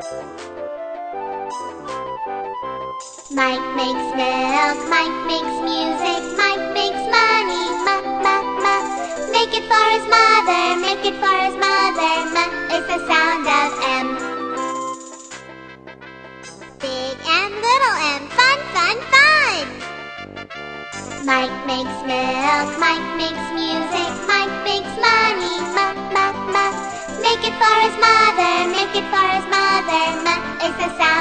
Mike makes milk, Mike makes music, Mike makes money, ma, ma, ma. Make it for his mother, make it for his mother, ma is the sound of M. Big M, little m, fun, fun, fun! Mike makes milk, Mike makes music, Mike makes money, ma, ma, ma. Make it for his mother, make it for Weatherman is the sound.